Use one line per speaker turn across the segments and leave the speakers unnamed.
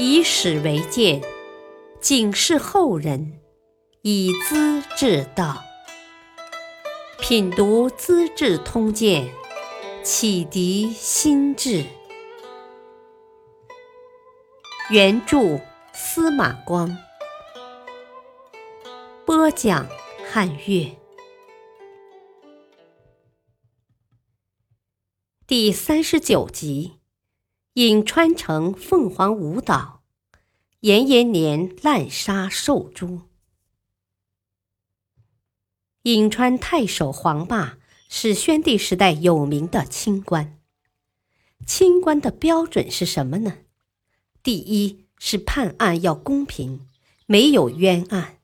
以史为鉴，警示后人，以资治道。品读《资治通鉴》，启迪心智。原著司马光，播讲汉乐。第三十九集。颍川城凤凰舞蹈，延延年滥杀受诛。颍川太守黄霸是宣帝时代有名的清官。清官的标准是什么呢？第一是判案要公平，没有冤案；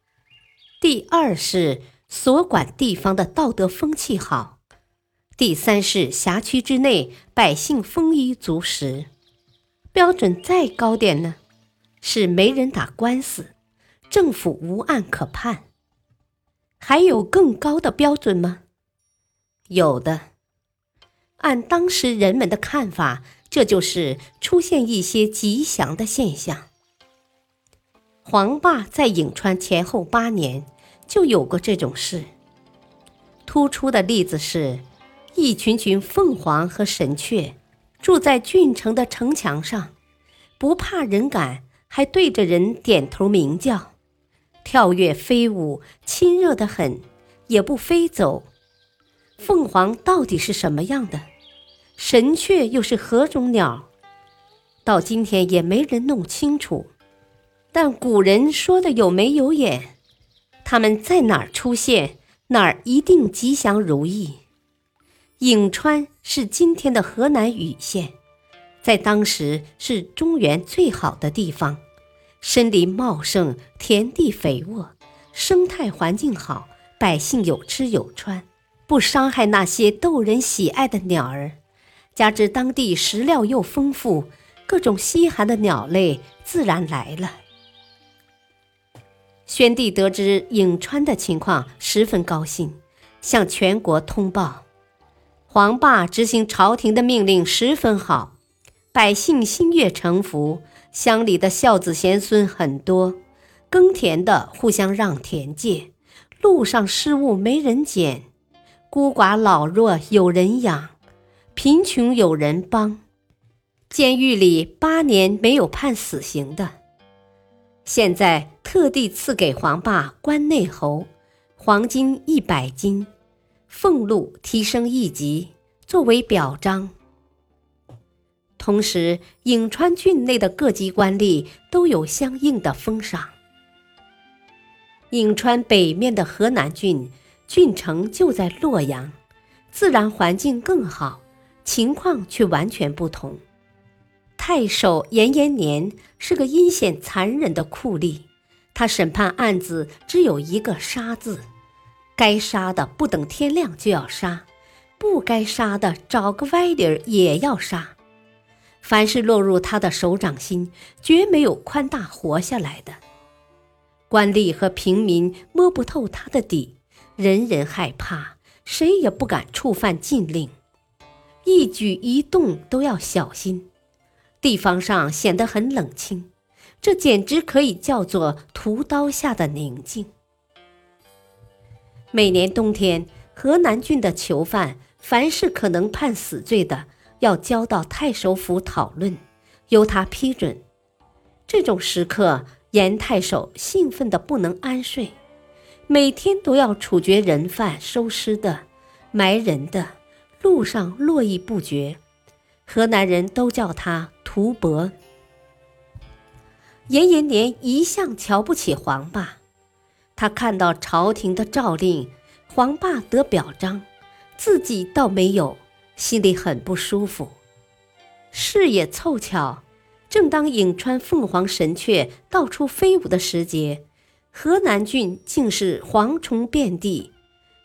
第二是所管地方的道德风气好；第三是辖区之内百姓丰衣足食。标准再高点呢，是没人打官司，政府无案可判。还有更高的标准吗？有的。按当时人们的看法，这就是出现一些吉祥的现象。黄霸在颍川前后八年就有过这种事。突出的例子是，一群群凤凰和神雀。住在郡城的城墙上，不怕人赶，还对着人点头鸣叫，跳跃飞舞，亲热的很，也不飞走。凤凰到底是什么样的？神雀又是何种鸟？到今天也没人弄清楚。但古人说的有眉有眼，他们在哪儿出现，哪儿一定吉祥如意。颍川是今天的河南禹县，在当时是中原最好的地方，森林茂盛，田地肥沃，生态环境好，百姓有吃有穿，不伤害那些逗人喜爱的鸟儿。加之当地食料又丰富，各种稀罕的鸟类自然来了。宣帝得知颍川的情况，十分高兴，向全国通报。黄霸执行朝廷的命令十分好，百姓心悦诚服，乡里的孝子贤孙很多，耕田的互相让田界，路上失物没人捡，孤寡老弱有人养，贫穷有人帮，监狱里八年没有判死刑的，现在特地赐给黄霸关内侯，黄金一百斤。俸禄提升一级，作为表彰。同时，颍川郡内的各级官吏都有相应的封赏。颍川北面的河南郡，郡城就在洛阳，自然环境更好，情况却完全不同。太守严延年是个阴险残忍的酷吏，他审判案子只有一个“杀”字。该杀的不等天亮就要杀，不该杀的找个歪理儿也要杀。凡是落入他的手掌心，绝没有宽大活下来的。官吏和平民摸不透他的底，人人害怕，谁也不敢触犯禁令，一举一动都要小心。地方上显得很冷清，这简直可以叫做屠刀下的宁静。每年冬天，河南郡的囚犯，凡是可能判死罪的，要交到太守府讨论，由他批准。这种时刻，严太守兴奋的不能安睡，每天都要处决人犯、收尸的、埋人的，路上络绎不绝。河南人都叫他屠伯。严延年一向瞧不起黄霸。他看到朝廷的诏令，黄霸得表彰，自己倒没有，心里很不舒服。事也凑巧，正当颍川凤凰神雀到处飞舞的时节，河南郡竟是蝗虫遍地，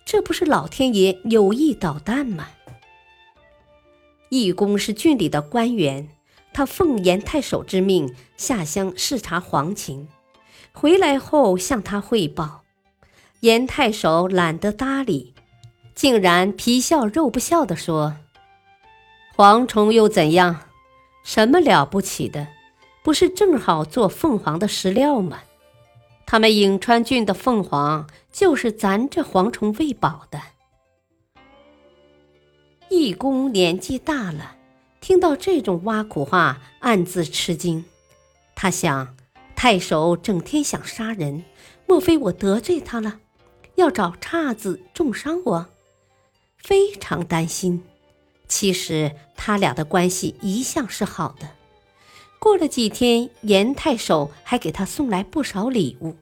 这不是老天爷有意捣蛋吗？义公是郡里的官员，他奉严太守之命下乡视察黄情。回来后向他汇报，严太守懒得搭理，竟然皮笑肉不笑地说：“蝗虫又怎样？什么了不起的？不是正好做凤凰的食料吗？他们颍川郡的凤凰就是咱这蝗虫喂饱的。义公年纪大了，听到这种挖苦话，暗自吃惊。他想，太守整天想杀人，莫非我得罪他了，要找岔子重伤我？非常担心。其实他俩的关系一向是好的。过了几天，严太守还给他送来不少礼物，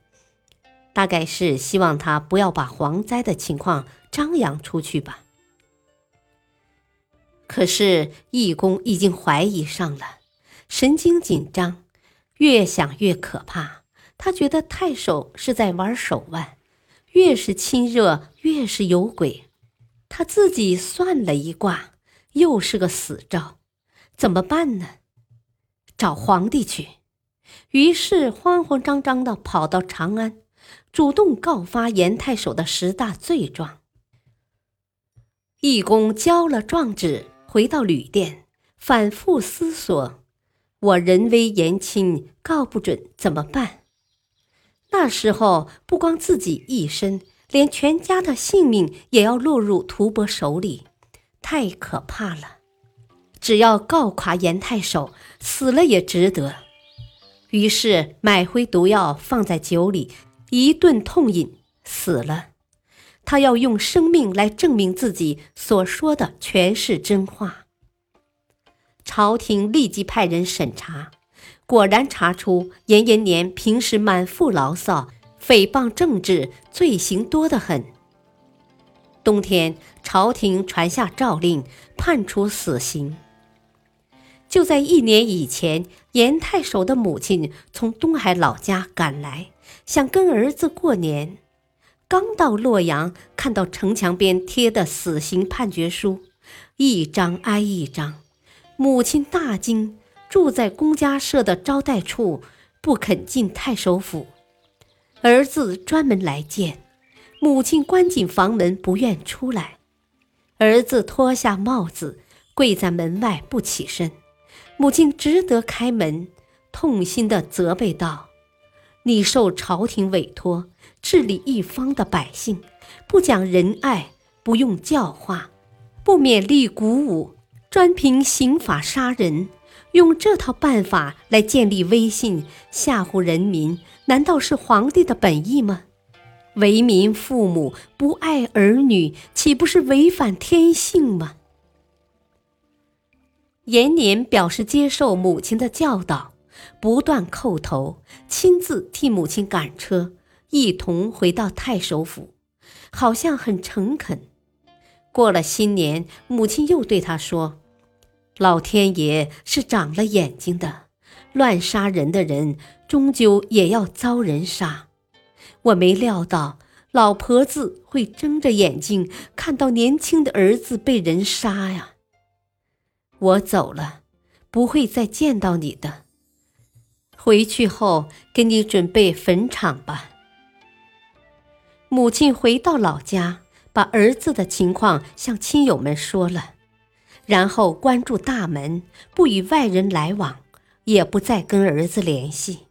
大概是希望他不要把蝗灾的情况张扬出去吧。可是义公已经怀疑上了，神经紧张，越想越可怕。他觉得太守是在玩手腕，越是亲热越是有鬼。他自己算了一卦，又是个死兆，怎么办呢？找皇帝去，于是慌慌张张的跑到长安，主动告发严太守的十大罪状。义公交了状纸，回到旅店，反复思索：我人微言轻，告不准怎么办？那时候不光自己一身，连全家的性命也要落入屠伯手里，太可怕了。只要告垮严太守，死了也值得。于是买回毒药，放在酒里，一顿痛饮，死了。他要用生命来证明自己所说的全是真话。朝廷立即派人审查，果然查出严延年平时满腹牢骚，诽谤政治，罪行多得很。冬天，朝廷传下诏令，判处死刑。就在一年以前，严太守的母亲从东海老家赶来，想跟儿子过年。刚到洛阳，看到城墙边贴的死刑判决书，一张挨一张，母亲大惊，住在公家设的招待处，不肯进太守府。儿子专门来见，母亲关紧房门，不愿出来。儿子脱下帽子，跪在门外不起身。母亲只得开门，痛心地责备道：“你受朝廷委托治理一方的百姓，不讲仁爱，不用教化，不勉励鼓舞，专凭刑法杀人，用这套办法来建立威信，吓唬人民，难道是皇帝的本意吗？为民父母不爱儿女，岂不是违反天性吗？”延年表示接受母亲的教导，不断叩头，亲自替母亲赶车，一同回到太守府，好像很诚恳。过了新年，母亲又对他说：“老天爷是长了眼睛的，乱杀人的人终究也要遭人杀。我没料到老婆子会睁着眼睛看到年轻的儿子被人杀呀。”我走了，不会再见到你的。回去后，给你准备坟场吧。母亲回到老家，把儿子的情况向亲友们说了，然后关住大门，不与外人来往，也不再跟儿子联系。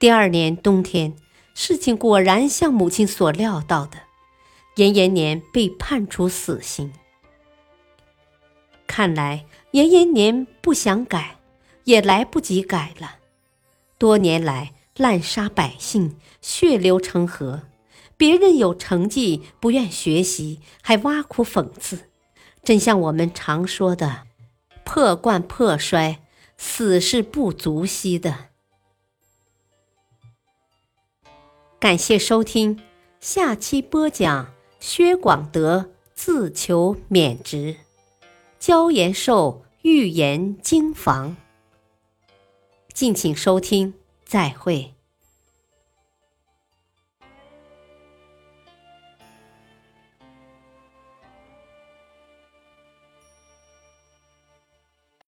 第二年冬天，事情果然像母亲所料到的，严延年被判处死刑。看来严延年不想改，也来不及改了。多年来滥杀百姓，血流成河，别人有成绩不愿学习，还挖苦讽刺，真像我们常说的“破罐破摔，死是不足惜的”。感谢收听，下期播讲薛广德自求免职。椒延寿预言经房，敬请收听，再会。